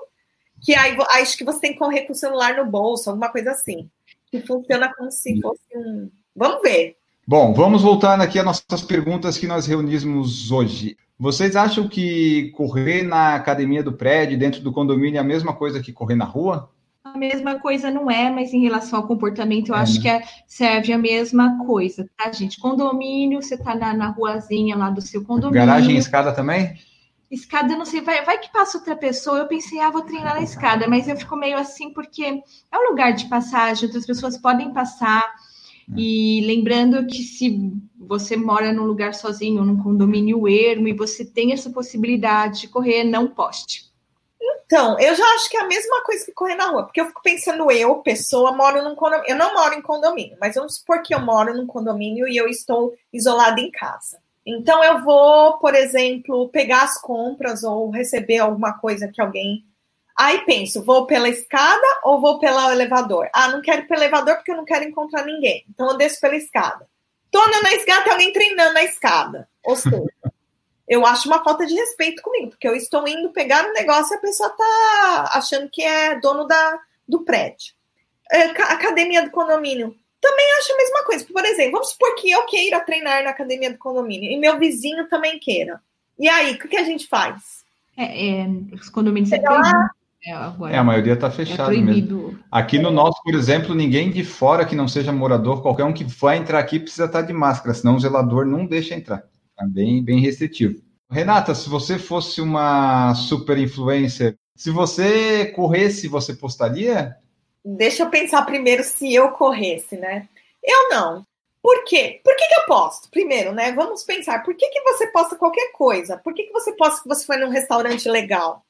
que aí acho que você tem que correr com o celular no bolso, alguma coisa assim. Que funciona como se fosse um. Vamos ver. Bom, vamos voltar aqui às nossas perguntas que nós reunimos hoje. Vocês acham que correr na academia do prédio, dentro do condomínio, é a mesma coisa que correr na rua? A mesma coisa não é, mas em relação ao comportamento, eu é, acho né? que é, serve a mesma coisa, tá, gente? Condomínio, você tá na, na ruazinha lá do seu condomínio. Garagem e escada também? Escada, não sei, vai, vai que passa outra pessoa. Eu pensei, ah, vou treinar na escada, mas eu fico meio assim, porque é um lugar de passagem, outras pessoas podem passar. É. E lembrando que se você mora num lugar sozinho, num condomínio ermo, e você tem essa possibilidade de correr, não poste. Então, eu já acho que é a mesma coisa que correr na rua, porque eu fico pensando, eu, pessoa, moro num condomínio. Eu não moro em condomínio, mas vamos supor que eu moro num condomínio e eu estou isolada em casa. Então, eu vou, por exemplo, pegar as compras ou receber alguma coisa que alguém Aí penso, vou pela escada ou vou pelo elevador? Ah, não quero ir pelo elevador porque eu não quero encontrar ninguém. Então eu desço pela escada. Tô andando na escada, tem alguém treinando na escada. Ou seja, eu acho uma falta de respeito comigo, porque eu estou indo pegar um negócio e a pessoa tá achando que é dono da, do prédio. É, academia do condomínio. Também acho a mesma coisa. Por exemplo, vamos supor que eu queira treinar na academia do condomínio e meu vizinho também queira. E aí, o que, que a gente faz? É, é, os condomínios é é, agora, é, a maioria está fechada é mesmo. Aqui no nosso, por exemplo, ninguém de fora que não seja morador, qualquer um que vai entrar aqui precisa estar tá de máscara, senão o zelador não deixa entrar. Está bem, bem restritivo. Renata, se você fosse uma super influencer, se você corresse, você postaria? Deixa eu pensar primeiro se eu corresse, né? Eu não. Por quê? Por que, que eu posto? Primeiro, né? Vamos pensar, por que, que você posta qualquer coisa? Por que, que você posta que você foi num restaurante legal?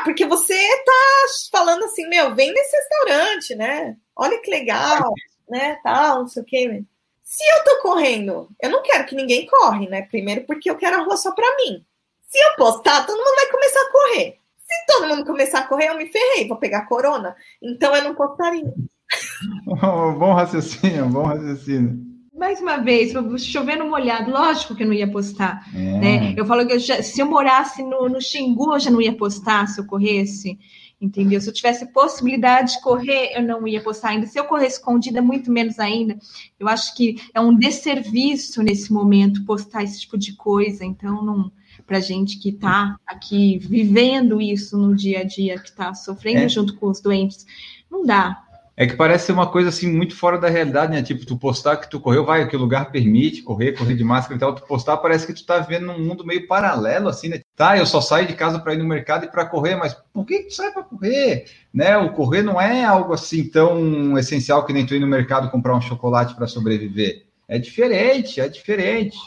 Ah, porque você tá falando assim, meu, vem nesse restaurante, né? Olha que legal, né? Tal, não sei o quê. Se eu tô correndo, eu não quero que ninguém corre, né? Primeiro porque eu quero a rua só pra mim. Se eu postar, todo mundo vai começar a correr. Se todo mundo começar a correr, eu me ferrei, vou pegar corona. Então eu não postaria. bom raciocínio, bom raciocínio mais uma vez, chovendo molhado, lógico que eu não ia postar. É. Né? Eu falo que eu já, se eu morasse no, no Xingu, eu já não ia postar se eu corresse. Entendeu? Se eu tivesse possibilidade de correr, eu não ia postar ainda. Se eu correr escondida, muito menos ainda. Eu acho que é um desserviço nesse momento postar esse tipo de coisa. Então, não para gente que está aqui vivendo isso no dia a dia, que está sofrendo é. junto com os doentes, não dá. É que parece ser uma coisa assim muito fora da realidade, né? Tipo, tu postar que tu correu, vai, que o lugar permite correr, correr de máscara e tal, tu postar, parece que tu tá vivendo num mundo meio paralelo, assim, né? Tá, eu só saio de casa para ir no mercado e para correr, mas por que tu sai para correr? Né? O correr não é algo assim tão essencial que nem tu ir no mercado comprar um chocolate para sobreviver. É diferente, é diferente.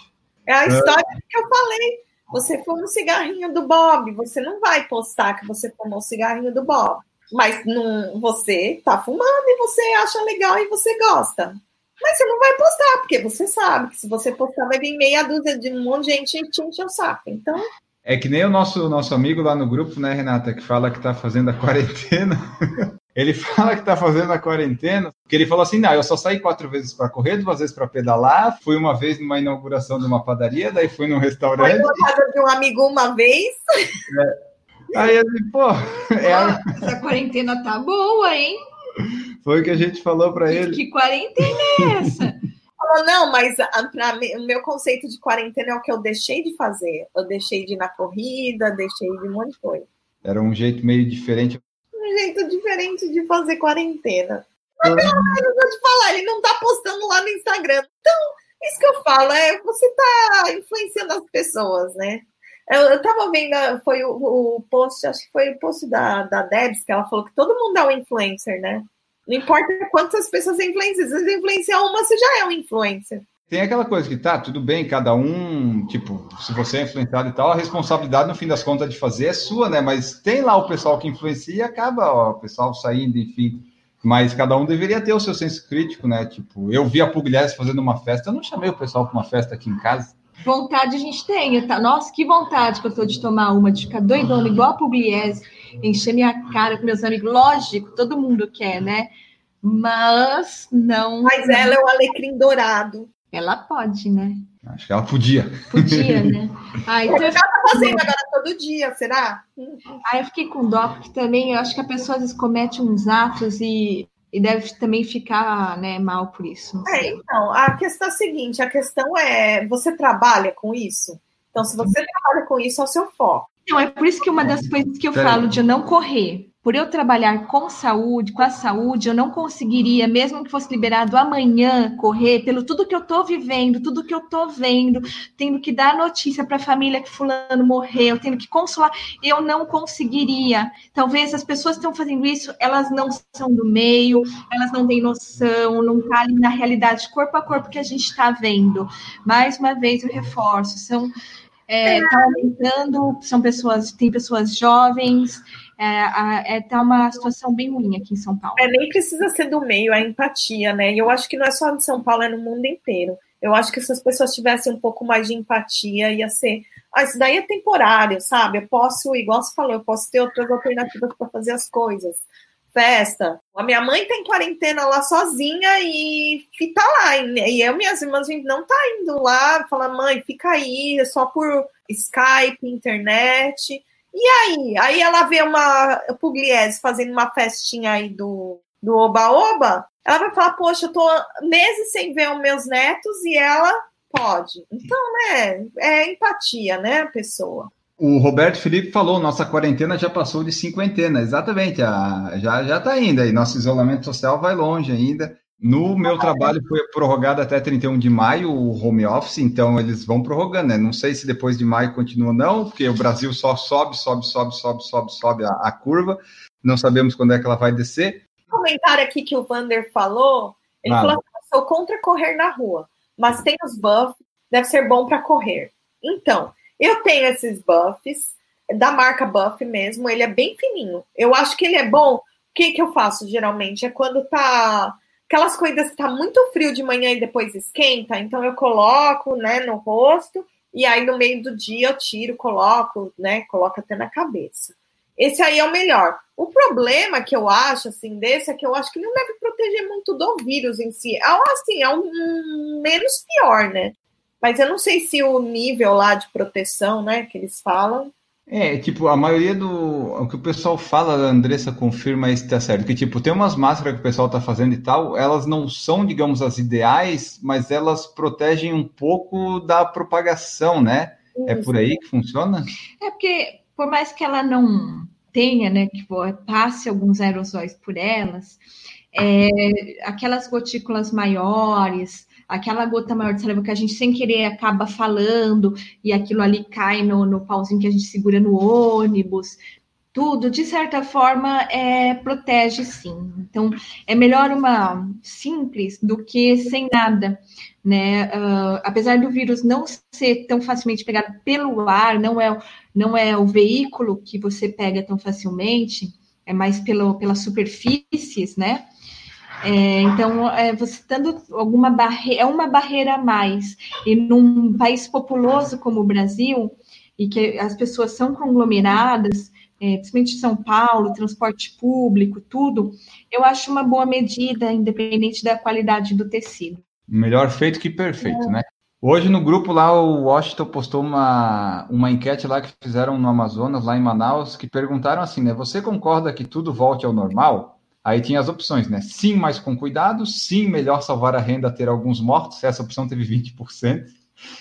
É a história é. que eu falei. Você fuma um cigarrinho do Bob, você não vai postar que você fumou o cigarrinho do Bob. Mas não, você tá fumando e você acha legal e você gosta. Mas você não vai postar, porque você sabe que se você postar, vai vir meia dúzia de um monte de gente e te encher o saco. Então. É que nem o nosso, nosso amigo lá no grupo, né, Renata, que fala que tá fazendo a quarentena. ele fala que tá fazendo a quarentena, porque ele falou assim: não, eu só saí quatro vezes para correr, duas vezes para pedalar, fui uma vez numa inauguração de uma padaria, daí fui num restaurante. Foi na casa de um amigo uma vez. É. Aí ele, pô. É. Essa quarentena tá boa, hein? Foi o que a gente falou para ele. Que quarentena é essa? Falou, não, mas para o meu conceito de quarentena é o que eu deixei de fazer. Eu deixei de ir na corrida, deixei de um monte de coisa. Era um jeito meio diferente. Um jeito diferente de fazer quarentena. Mas pelo menos eu vou te falar, ele não tá postando lá no Instagram. Então, isso que eu falo, é você tá influenciando as pessoas, né? Eu, eu tava vendo, foi o, o, post, acho que foi o post da, da Debs, que ela falou que todo mundo é um influencer, né? Não importa quantas pessoas você influencia, se você influenciar uma, você já é um influencer. Tem aquela coisa que tá, tudo bem, cada um, tipo, se você é influenciado e tal, a responsabilidade, no fim das contas, de fazer é sua, né? Mas tem lá o pessoal que influencia e acaba, ó, o pessoal saindo, enfim. Mas cada um deveria ter o seu senso crítico, né? Tipo, eu vi a Pugliese fazendo uma festa, eu não chamei o pessoal para uma festa aqui em casa. Vontade a gente tem, tá? Nossa, que vontade que eu tô de tomar uma, de ficar doidona, igual a Pugliese, encher minha cara com meus amigos. Lógico, todo mundo quer, né? Mas não. Mas ela é o alecrim dourado. Ela pode, né? Acho que ela podia. Podia, né? Ah, então ela tá fazendo agora todo dia, será? Aí eu fiquei com dó, porque também eu acho que a pessoa às vezes comete uns atos e e deve também ficar né, mal por isso. É, então, a questão é a seguinte: a questão é, você trabalha com isso? Então, se você trabalha com isso, é o seu foco. Então, é por isso que uma das coisas que eu falo de não correr por eu trabalhar com saúde, com a saúde, eu não conseguiria, mesmo que fosse liberado amanhã, correr pelo tudo que eu estou vivendo, tudo que eu estou vendo, tendo que dar notícia para a família que fulano morreu, tendo que consolar, eu não conseguiria. Talvez as pessoas que estão fazendo isso, elas não são do meio, elas não têm noção, não tá ali na realidade corpo a corpo que a gente está vendo. Mais uma vez eu reforço, são é, tá aumentando, são pessoas, tem pessoas jovens, é, é, tá uma situação bem ruim aqui em São Paulo. É, nem precisa ser do meio, a empatia, né? E eu acho que não é só de São Paulo, é no mundo inteiro. Eu acho que se as pessoas tivessem um pouco mais de empatia, ia ser. Ah, isso daí é temporário, sabe? Eu posso, igual você falou, eu posso ter outras alternativas para fazer as coisas. Festa. A minha mãe tem quarentena lá sozinha e fica lá. E eu minhas irmãs não tá indo lá, fala, mãe, fica aí, é só por Skype, internet. E aí? Aí ela vê uma Pugliese fazendo uma festinha aí do, do Oba-Oba, ela vai falar, poxa, eu tô meses sem ver os meus netos e ela pode. Então, né, é empatia, né, pessoa. O Roberto Felipe falou, nossa quarentena já passou de cinquentena, exatamente, a, já, já tá indo aí, nosso isolamento social vai longe ainda. No meu trabalho foi prorrogado até 31 de maio o home office, então eles vão prorrogando, né? Não sei se depois de maio continua ou não, porque o Brasil só sobe, sobe, sobe, sobe, sobe, sobe a, a curva. Não sabemos quando é que ela vai descer. Um comentário aqui que o Vander falou, ele ah. falou assim, sou contra correr na rua, mas tem os buffs, deve ser bom para correr. Então, eu tenho esses buffs, da marca Buff mesmo, ele é bem fininho. Eu acho que ele é bom. O que, que eu faço geralmente? É quando tá aquelas coisas que tá muito frio de manhã e depois esquenta, então eu coloco, né, no rosto e aí no meio do dia eu tiro, coloco, né, coloco até na cabeça. Esse aí é o melhor. O problema que eu acho, assim, desse é que eu acho que não deve proteger muito do vírus em si. É, assim, é um menos pior, né? Mas eu não sei se o nível lá de proteção, né, que eles falam, é, tipo, a maioria do. O que o pessoal fala, a Andressa confirma isso tá certo. Que, tipo, tem umas máscaras que o pessoal tá fazendo e tal, elas não são, digamos, as ideais, mas elas protegem um pouco da propagação, né? Isso. É por aí que funciona? É porque, por mais que ela não tenha, né, que passe alguns aerosóis por elas, é, aquelas gotículas maiores, aquela gota maior de saliva que a gente sem querer acaba falando e aquilo ali cai no, no pauzinho que a gente segura no ônibus. Tudo, de certa forma, é, protege sim. Então, é melhor uma simples do que sem nada, né? Uh, apesar do vírus não ser tão facilmente pegado pelo ar, não é, não é o veículo que você pega tão facilmente, é mais pelo, pelas superfícies, né? É, então, é, você estando alguma barreira, é uma barreira a mais. E num país populoso como o Brasil, e que as pessoas são conglomeradas, é, principalmente São Paulo, transporte público, tudo, eu acho uma boa medida, independente da qualidade do tecido. Melhor feito que perfeito, é. né? Hoje no grupo lá, o Washington postou uma, uma enquete lá que fizeram no Amazonas, lá em Manaus, que perguntaram assim, né? Você concorda que tudo volte ao normal? Aí tinha as opções, né? Sim, mas com cuidado. Sim, melhor salvar a renda ter alguns mortos. Essa opção teve 20%.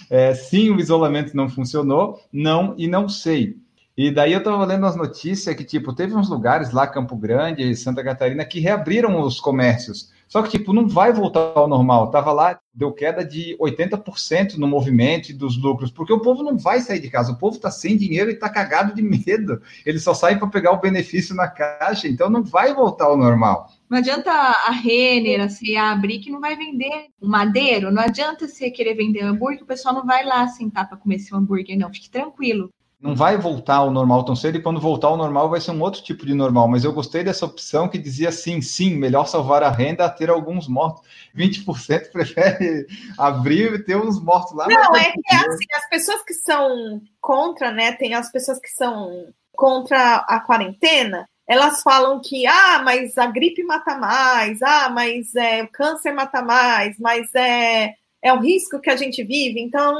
É, sim, o isolamento não funcionou. Não e não sei. E daí eu estava lendo as notícias que, tipo, teve uns lugares lá, Campo Grande, Santa Catarina, que reabriram os comércios. Só que, tipo, não vai voltar ao normal. Tava lá, deu queda de 80% no movimento e dos lucros, porque o povo não vai sair de casa. O povo está sem dinheiro e está cagado de medo. Ele só sai para pegar o benefício na caixa, então não vai voltar ao normal. Não adianta a Renner, a C&A abrir que não vai vender o madeiro. Não adianta você querer vender hambúrguer, o pessoal não vai lá sentar para comer seu hambúrguer, não. Fique tranquilo não vai voltar ao normal tão cedo, e quando voltar ao normal vai ser um outro tipo de normal. Mas eu gostei dessa opção que dizia assim: sim, melhor salvar a renda a ter alguns mortos. 20% prefere abrir e ter uns mortos lá. Não, é que é assim, as pessoas que são contra, né? Tem as pessoas que são contra a quarentena, elas falam que ah, mas a gripe mata mais, ah, mas é, o câncer mata mais, mas é, é o risco que a gente vive, então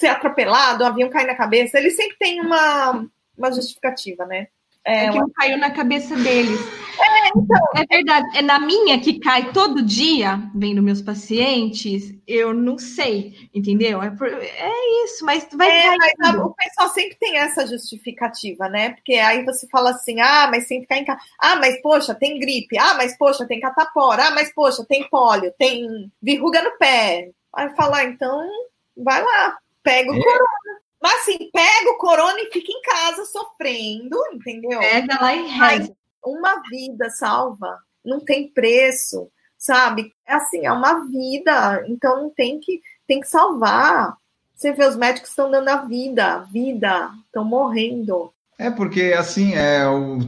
ser atropelado, o avião cair na cabeça, eles sempre têm uma, uma justificativa, né? É, é que uma... caiu na cabeça deles. É, então. É verdade. É na minha que cai todo dia, vendo meus pacientes, eu não sei, entendeu? É, por... é isso, mas vai é, cair. Mas o pessoal sempre tem essa justificativa, né? Porque aí você fala assim, ah, mas sem ficar em casa. Ah, mas poxa, tem gripe. Ah, mas poxa, tem catapora. Ah, mas poxa, tem pólio, tem verruga no pé. Aí falar, ah, então, vai lá, Pega o é. corona. Mas assim, pega o corona e fica em casa sofrendo, entendeu? Pega lá e reza. Uma vida salva não tem preço, sabe? É assim, é uma vida, então não tem que tem que salvar. Você vê os médicos estão dando a vida, a vida, estão morrendo. É porque, assim, é, o,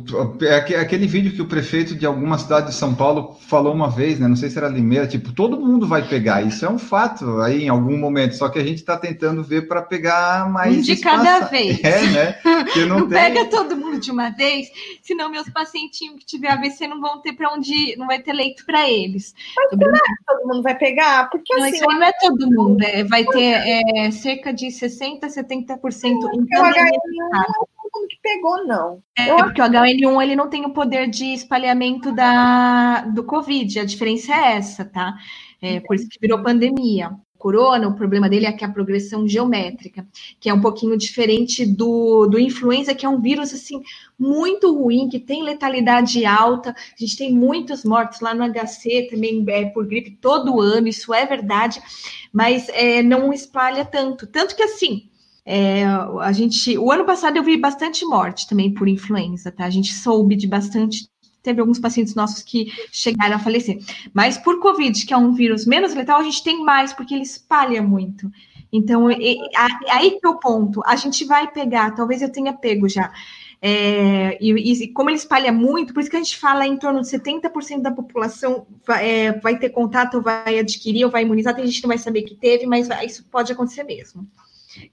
é aquele vídeo que o prefeito de alguma cidade de São Paulo falou uma vez, né? Não sei se era Limeira, tipo, todo mundo vai pegar. Isso é um fato aí em algum momento. Só que a gente está tentando ver para pegar mais. Um de cada vez. É, né? Que não, não tem... pega todo mundo de uma vez, senão meus pacientinhos que tiver AVC não vão ter para onde, não vai ter leito para eles. Mas não é todo mundo vai pegar, porque não, assim. Isso aí não é todo mundo, é, vai ter é, cerca de 60%, 70% em cada mundo que pegou, não. É, eu... porque o HN1 ele não tem o poder de espalhamento da, do Covid. A diferença é essa, tá? É, por isso que virou pandemia. Corona, o problema dele é que a progressão geométrica, que é um pouquinho diferente do, do influenza, que é um vírus assim muito ruim, que tem letalidade alta. A gente tem muitos mortos lá no HC também é, por gripe todo ano, isso é verdade, mas é, não espalha tanto. Tanto que assim, é, a gente, o ano passado eu vi bastante morte também por influenza, tá? A gente soube de bastante. Teve alguns pacientes nossos que chegaram a falecer. Mas por Covid, que é um vírus menos letal, a gente tem mais, porque ele espalha muito. Então, aí que é o ponto. A gente vai pegar, talvez eu tenha pego já. É, e, e, como ele espalha muito, por isso que a gente fala em torno de 70% da população vai, é, vai ter contato, vai adquirir ou vai imunizar. Tem gente que não vai saber que teve, mas isso pode acontecer mesmo.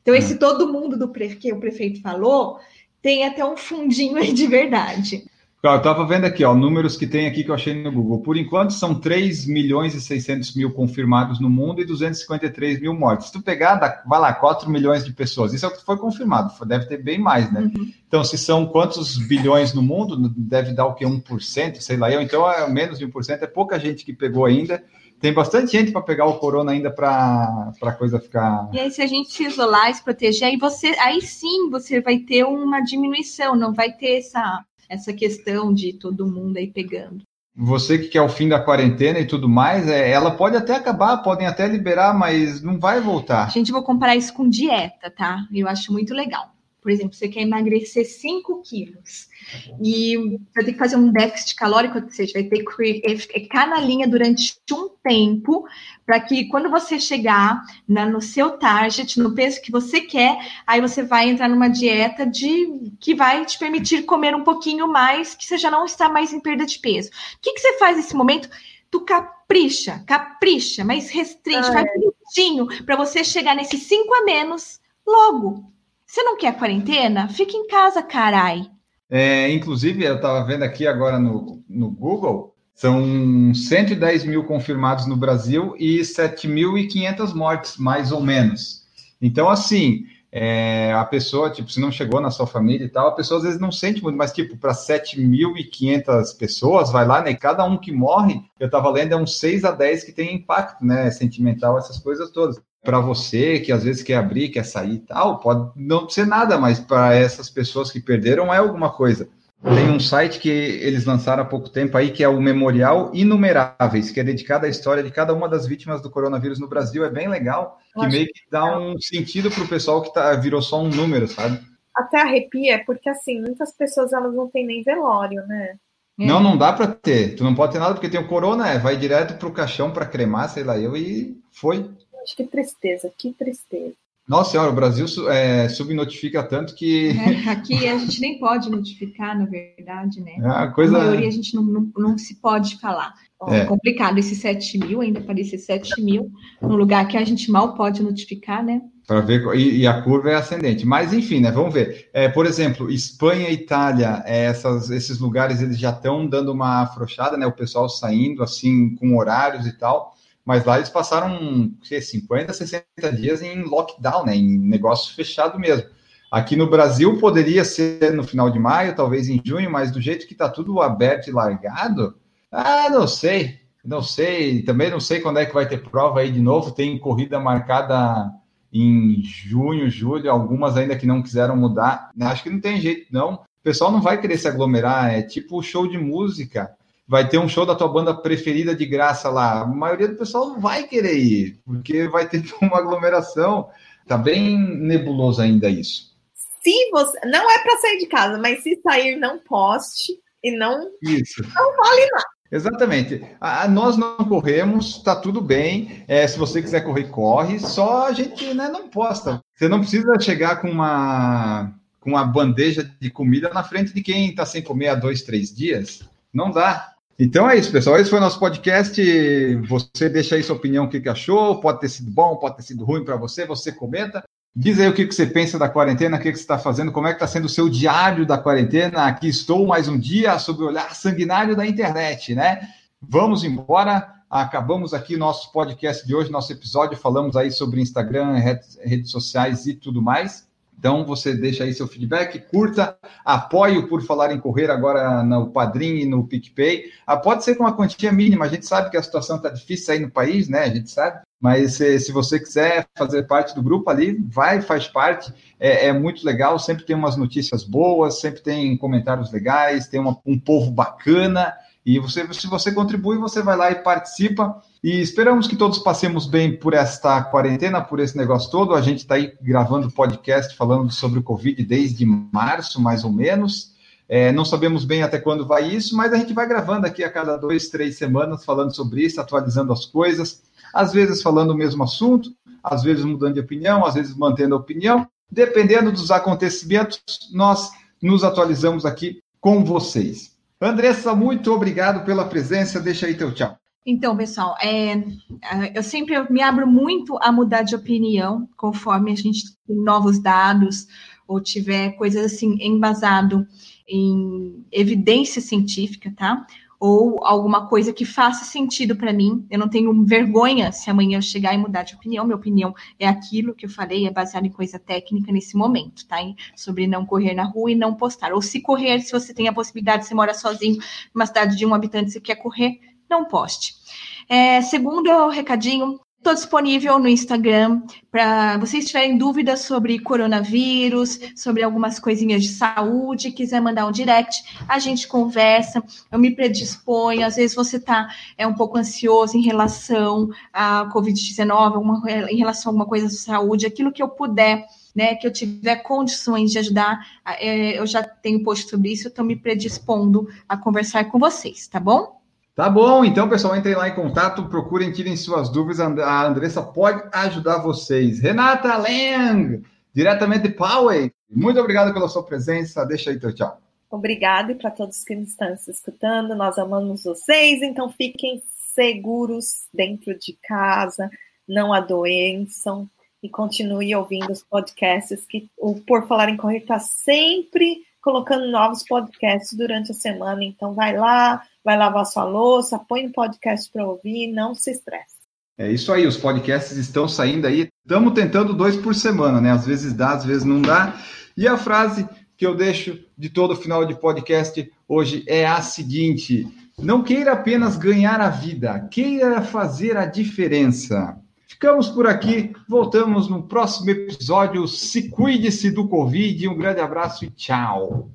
Então, esse hum. todo mundo do pre... que o prefeito falou tem até um fundinho aí de verdade. Eu estava vendo aqui, ó, números que tem aqui que eu achei no Google. Por enquanto, são 3 milhões e 600 mil confirmados no mundo e 253 mil mortes. Se tu pegar, dá, vai lá, 4 milhões de pessoas. Isso é o que foi confirmado, deve ter bem mais, né? Uhum. Então, se são quantos bilhões no mundo, deve dar o que? 1%, sei lá eu. Então, é menos de 1%, é pouca gente que pegou ainda tem bastante gente para pegar o corona ainda para a coisa ficar. E aí, se a gente se isolar, se proteger, aí você aí sim você vai ter uma diminuição, não vai ter essa, essa questão de todo mundo aí pegando. você que quer o fim da quarentena e tudo mais, é, ela pode até acabar, podem até liberar, mas não vai voltar. Gente, vou comparar isso com dieta, tá? Eu acho muito legal. Por exemplo, você quer emagrecer 5 quilos e vai ter que fazer um déficit calórico, ou seja, vai ter que ficar na linha durante um tempo para que quando você chegar na, no seu target, no peso que você quer, aí você vai entrar numa dieta de que vai te permitir comer um pouquinho mais, que você já não está mais em perda de peso. O que, que você faz nesse momento? Tu capricha, capricha, mas restringe, ah, faz é. para você chegar nesses 5 a menos logo. Você não quer quarentena? Fica em casa, carai. É, inclusive, eu estava vendo aqui agora no, no Google, são 110 mil confirmados no Brasil e 7.500 mortes, mais ou menos. Então, assim, é, a pessoa, tipo, se não chegou na sua família e tal, a pessoa às vezes não sente muito, mas, tipo, para 7.500 pessoas, vai lá, né? Cada um que morre, eu estava lendo, é uns 6 a 10 que tem impacto, né? Sentimental, essas coisas todas para você que às vezes quer abrir, quer sair e tal, pode não ser nada, mas para essas pessoas que perderam é alguma coisa. Tem um site que eles lançaram há pouco tempo aí, que é o Memorial Inumeráveis, que é dedicado à história de cada uma das vítimas do coronavírus no Brasil. É bem legal, que meio que dá um sentido para o pessoal que tá, virou só um número, sabe? Até arrepia, porque assim, muitas pessoas elas não têm nem velório, né? Não, não dá para ter. Tu não pode ter nada porque tem o corona, é, vai direto pro caixão para cremar, sei lá, eu e foi. Acho que tristeza, que tristeza. Nossa senhora, o Brasil é, subnotifica tanto que. É, aqui a gente nem pode notificar, na verdade, né? É, a, coisa... a maioria a gente não, não, não se pode falar. É. é complicado esse 7 mil, ainda parecer 7 mil, num lugar que a gente mal pode notificar, né? Para ver, e, e, a curva é ascendente. Mas, enfim, né? Vamos ver. É, por exemplo, Espanha e Itália, é, essas, esses lugares eles já estão dando uma afrouxada, né? O pessoal saindo assim com horários e tal mas lá eles passaram que, 50, 60 dias em lockdown, né, em negócio fechado mesmo. Aqui no Brasil poderia ser no final de maio, talvez em junho, mas do jeito que está tudo aberto e largado, ah, não sei, não sei. Também não sei quando é que vai ter prova aí de novo. Tem corrida marcada em junho, julho, algumas ainda que não quiseram mudar. Acho que não tem jeito, não. O pessoal não vai querer se aglomerar, é tipo show de música vai ter um show da tua banda preferida de graça lá. A maioria do pessoal não vai querer ir, porque vai ter uma aglomeração. Tá bem nebuloso ainda isso. Se você não é para sair de casa, mas se sair, não poste e não isso. não vale nada. Exatamente. A, nós não corremos, tá tudo bem. É, se você quiser correr, corre. Só a gente né, não posta. Você não precisa chegar com uma com uma bandeja de comida na frente de quem está sem comer há dois, três dias. Não dá. Então é isso, pessoal. Esse foi o nosso podcast. Você deixa aí sua opinião, o que, achou. Pode ter sido bom, pode ter sido ruim para você. Você comenta. Diz aí o que, você pensa da quarentena, o que, você está fazendo, como é que está sendo o seu diário da quarentena. Aqui estou mais um dia sob o olhar sanguinário da internet, né? Vamos embora. Acabamos aqui nosso podcast de hoje, nosso episódio. Falamos aí sobre Instagram, redes sociais e tudo mais. Então, você deixa aí seu feedback, curta, apoie Por Falar em Correr agora no Padrim e no PicPay. Ah, pode ser com uma quantia mínima, a gente sabe que a situação está difícil aí no país, né? A gente sabe. Mas se, se, você quiser fazer parte do grupo ali, vai, faz parte. É, é, muito legal, sempre tem umas notícias boas, sempre tem comentários legais, tem uma, um povo bacana. E você, se você contribui, você vai lá e participa. E esperamos que todos passemos bem por esta quarentena, por esse negócio todo. A gente está aí gravando podcast falando sobre o Covid desde março, mais ou menos. É, não sabemos bem até quando vai isso, mas a gente vai gravando aqui a cada dois, três semanas, falando sobre isso, atualizando as coisas, às vezes falando o mesmo assunto, às vezes mudando de opinião, às vezes mantendo a opinião. Dependendo dos acontecimentos, nós nos atualizamos aqui com vocês. Andressa, muito obrigado pela presença. Deixa aí teu tchau. Então, pessoal, é, eu sempre me abro muito a mudar de opinião conforme a gente tem novos dados ou tiver coisas assim embasado em evidência científica, tá? Ou alguma coisa que faça sentido para mim. Eu não tenho vergonha se amanhã eu chegar e mudar de opinião. Minha opinião é aquilo que eu falei, é baseado em coisa técnica nesse momento, tá? Sobre não correr na rua e não postar. Ou se correr, se você tem a possibilidade, você mora sozinho numa cidade de um habitante, você quer correr, não poste. É, segundo recadinho, Estou disponível no Instagram para vocês tiverem dúvidas sobre coronavírus, sobre algumas coisinhas de saúde, quiser mandar um direct, a gente conversa, eu me predisponho. Às vezes você está é, um pouco ansioso em relação à Covid-19, em relação a alguma coisa de saúde, aquilo que eu puder. Né, que eu tiver condições de ajudar, é, eu já tenho posto sobre isso, estou me predispondo a conversar com vocês, tá bom? Tá bom, então, pessoal, entrem lá em contato, procurem, tirem suas dúvidas. A Andressa pode ajudar vocês. Renata Lang, diretamente de Poway, muito obrigado pela sua presença. Deixa aí teu tchau. Obrigada para todos que estão se escutando. Nós amamos vocês, então fiquem seguros dentro de casa, não adoeçam e continue ouvindo os podcasts que o Por Falar em Correr está sempre colocando novos podcasts durante a semana. Então vai lá, vai lavar sua louça, põe um podcast para ouvir, não se estresse. É isso aí, os podcasts estão saindo aí. Estamos tentando dois por semana, né? Às vezes dá, às vezes não dá. E a frase que eu deixo de todo final de podcast hoje é a seguinte: não queira apenas ganhar a vida, queira fazer a diferença. Ficamos por aqui, voltamos no próximo episódio. Se cuide-se do Covid. Um grande abraço e tchau.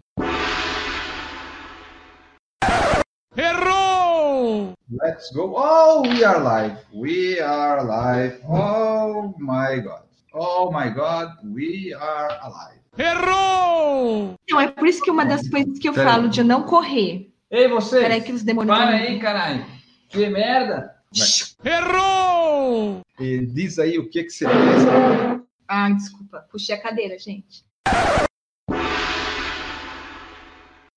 Errou! Let's go. Oh, we are live. We are live. Oh my God. Oh my God, we are alive. Errou! Não, é por isso que uma das coisas que eu Pera falo de não correr. Ei, você! Peraí que os demônios. Para aí, caralho. Que merda! Errou! E diz aí o que, que você pensa. Ah, desculpa. Puxei a cadeira, gente.